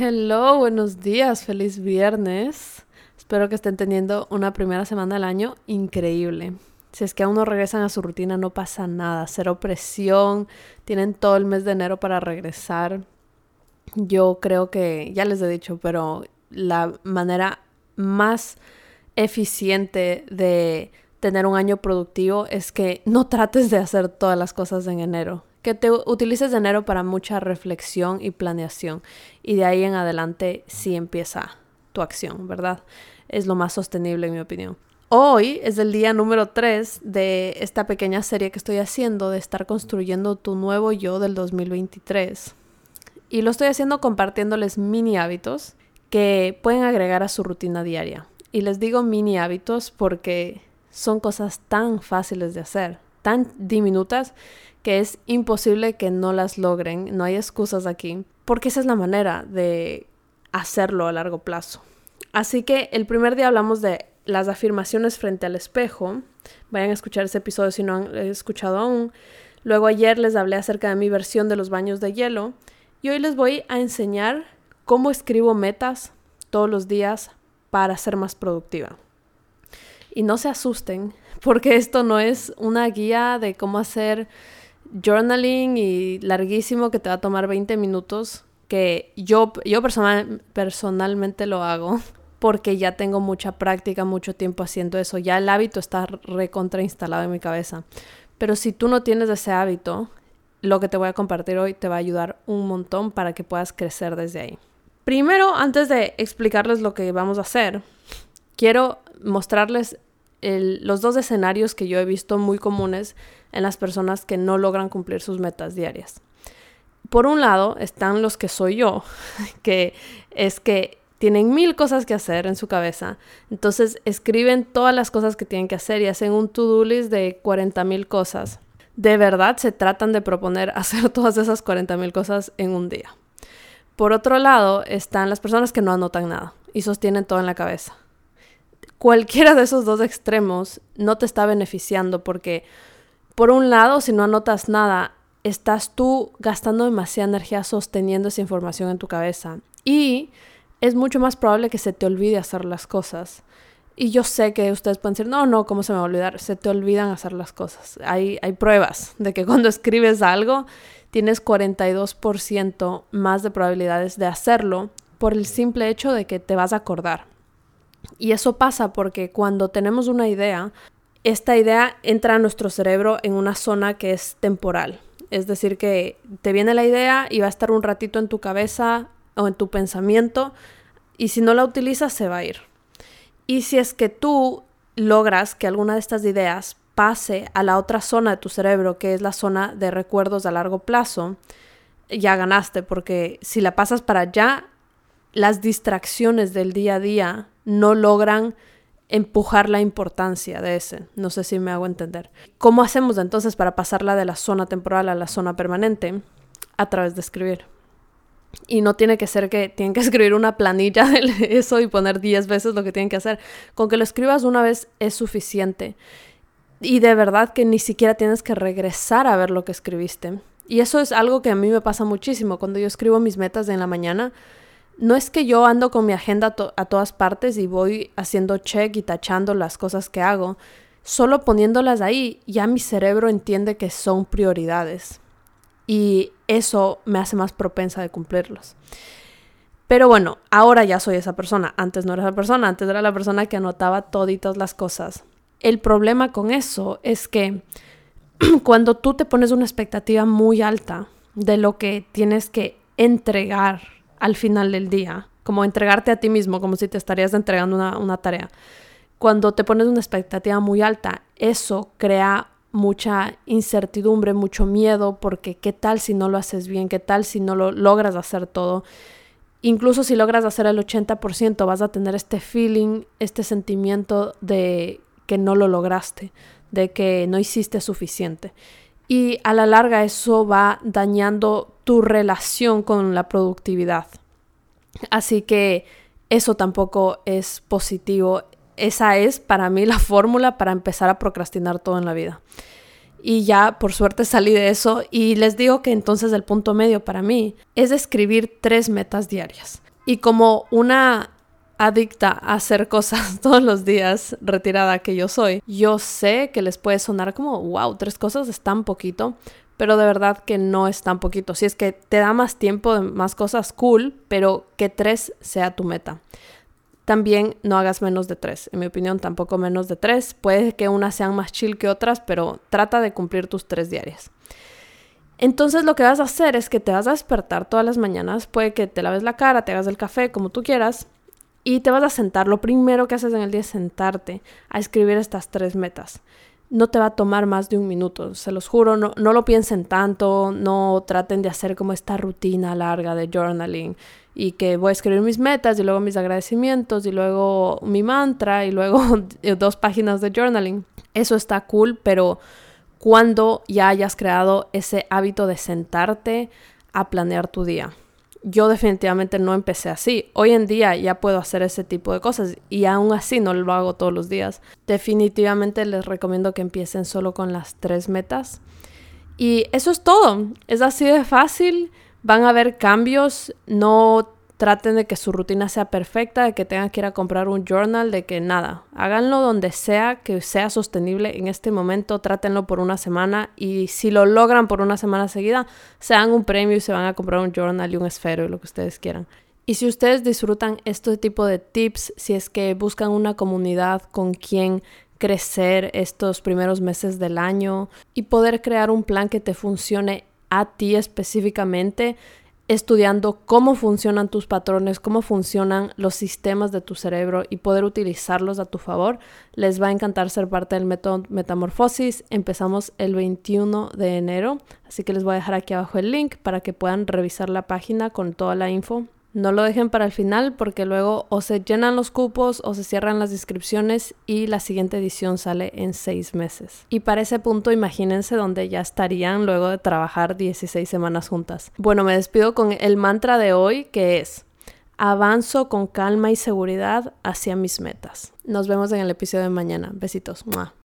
Hello, buenos días, feliz viernes. Espero que estén teniendo una primera semana del año increíble. Si es que aún no regresan a su rutina, no pasa nada, cero presión, tienen todo el mes de enero para regresar. Yo creo que, ya les he dicho, pero la manera más eficiente de tener un año productivo es que no trates de hacer todas las cosas en enero que te utilices enero para mucha reflexión y planeación y de ahí en adelante sí empieza tu acción, ¿verdad? Es lo más sostenible en mi opinión. Hoy es el día número 3 de esta pequeña serie que estoy haciendo de estar construyendo tu nuevo yo del 2023. Y lo estoy haciendo compartiéndoles mini hábitos que pueden agregar a su rutina diaria. Y les digo mini hábitos porque son cosas tan fáciles de hacer, tan diminutas que es imposible que no las logren, no hay excusas aquí, porque esa es la manera de hacerlo a largo plazo. Así que el primer día hablamos de las afirmaciones frente al espejo. Vayan a escuchar ese episodio si no han escuchado aún. Luego ayer les hablé acerca de mi versión de los baños de hielo y hoy les voy a enseñar cómo escribo metas todos los días para ser más productiva. Y no se asusten, porque esto no es una guía de cómo hacer journaling y larguísimo que te va a tomar 20 minutos, que yo, yo personal, personalmente lo hago porque ya tengo mucha práctica, mucho tiempo haciendo eso, ya el hábito está recontra instalado en mi cabeza. Pero si tú no tienes ese hábito, lo que te voy a compartir hoy te va a ayudar un montón para que puedas crecer desde ahí. Primero, antes de explicarles lo que vamos a hacer, quiero mostrarles los dos escenarios que yo he visto muy comunes en las personas que no logran cumplir sus metas diarias. Por un lado están los que soy yo, que es que tienen mil cosas que hacer en su cabeza, entonces escriben todas las cosas que tienen que hacer y hacen un to-do list de 40 mil cosas. De verdad se tratan de proponer hacer todas esas 40 mil cosas en un día. Por otro lado están las personas que no anotan nada y sostienen todo en la cabeza cualquiera de esos dos extremos no te está beneficiando porque, por un lado, si no anotas nada, estás tú gastando demasiada energía sosteniendo esa información en tu cabeza y es mucho más probable que se te olvide hacer las cosas. Y yo sé que ustedes pueden decir, no, no, ¿cómo se me va a olvidar? Se te olvidan hacer las cosas. Hay, hay pruebas de que cuando escribes algo tienes 42% más de probabilidades de hacerlo por el simple hecho de que te vas a acordar. Y eso pasa porque cuando tenemos una idea, esta idea entra a nuestro cerebro en una zona que es temporal. Es decir, que te viene la idea y va a estar un ratito en tu cabeza o en tu pensamiento y si no la utilizas se va a ir. Y si es que tú logras que alguna de estas ideas pase a la otra zona de tu cerebro, que es la zona de recuerdos a largo plazo, ya ganaste, porque si la pasas para allá, las distracciones del día a día no logran empujar la importancia de ese. No sé si me hago entender. ¿Cómo hacemos entonces para pasarla de la zona temporal a la zona permanente? A través de escribir. Y no tiene que ser que tienen que escribir una planilla de eso y poner 10 veces lo que tienen que hacer. Con que lo escribas una vez es suficiente. Y de verdad que ni siquiera tienes que regresar a ver lo que escribiste. Y eso es algo que a mí me pasa muchísimo. Cuando yo escribo mis metas en la mañana, no es que yo ando con mi agenda a todas partes y voy haciendo check y tachando las cosas que hago. Solo poniéndolas ahí, ya mi cerebro entiende que son prioridades. Y eso me hace más propensa de cumplirlos. Pero bueno, ahora ya soy esa persona. Antes no era esa persona, antes era la persona que anotaba toditas las cosas. El problema con eso es que cuando tú te pones una expectativa muy alta de lo que tienes que entregar al final del día, como entregarte a ti mismo, como si te estarías entregando una, tarea. Cuando te pones una expectativa muy alta, eso crea mucha incertidumbre, mucho miedo, porque qué tal si no lo haces bien, qué tal si no lo logras hacer todo. Incluso si logras hacer el 80%, vas a tener este feeling, este sentimiento de que no lo lograste, de que no hiciste suficiente. Y a la larga eso va dañando tu relación con la productividad. Así que eso tampoco es positivo. Esa es para mí la fórmula para empezar a procrastinar todo en la vida. y ya por suerte salí de eso y les digo que entonces el punto medio para mí es escribir tres metas diarias. Y como una adicta a hacer cosas todos los días, retirada que yo soy, yo sé que les puede sonar como, wow, tres cosas es tan poquito, pero de verdad que no es tan poquito. Si es que te da más tiempo, más cosas, cool, pero que tres sea tu meta. También no hagas menos de tres. En mi opinión, tampoco menos de tres. Puede que unas sean más chill que otras, pero trata de cumplir tus tres diarias. Entonces lo que vas a hacer es que te vas a despertar todas las mañanas. Puede que te laves la cara, te hagas el café, como tú quieras. Y te vas a sentar. Lo primero que haces en el día es sentarte a escribir estas tres metas no te va a tomar más de un minuto, se los juro, no, no lo piensen tanto, no traten de hacer como esta rutina larga de journaling y que voy a escribir mis metas y luego mis agradecimientos y luego mi mantra y luego dos páginas de journaling. Eso está cool, pero cuando ya hayas creado ese hábito de sentarte a planear tu día yo definitivamente no empecé así. Hoy en día ya puedo hacer ese tipo de cosas y aún así no lo hago todos los días. Definitivamente les recomiendo que empiecen solo con las tres metas. Y eso es todo. Es así de fácil. Van a haber cambios. No traten de que su rutina sea perfecta, de que tengan que ir a comprar un journal, de que nada, háganlo donde sea, que sea sostenible en este momento, trátenlo por una semana y si lo logran por una semana seguida, se dan un premio y se van a comprar un journal y un esfero y lo que ustedes quieran. Y si ustedes disfrutan este tipo de tips, si es que buscan una comunidad con quien crecer estos primeros meses del año y poder crear un plan que te funcione a ti específicamente, estudiando cómo funcionan tus patrones, cómo funcionan los sistemas de tu cerebro y poder utilizarlos a tu favor. Les va a encantar ser parte del método Metamorfosis. Empezamos el 21 de enero, así que les voy a dejar aquí abajo el link para que puedan revisar la página con toda la info no lo dejen para el final porque luego o se llenan los cupos o se cierran las inscripciones y la siguiente edición sale en seis meses. Y para ese punto imagínense donde ya estarían luego de trabajar 16 semanas juntas. Bueno, me despido con el mantra de hoy que es avanzo con calma y seguridad hacia mis metas. Nos vemos en el episodio de mañana. Besitos.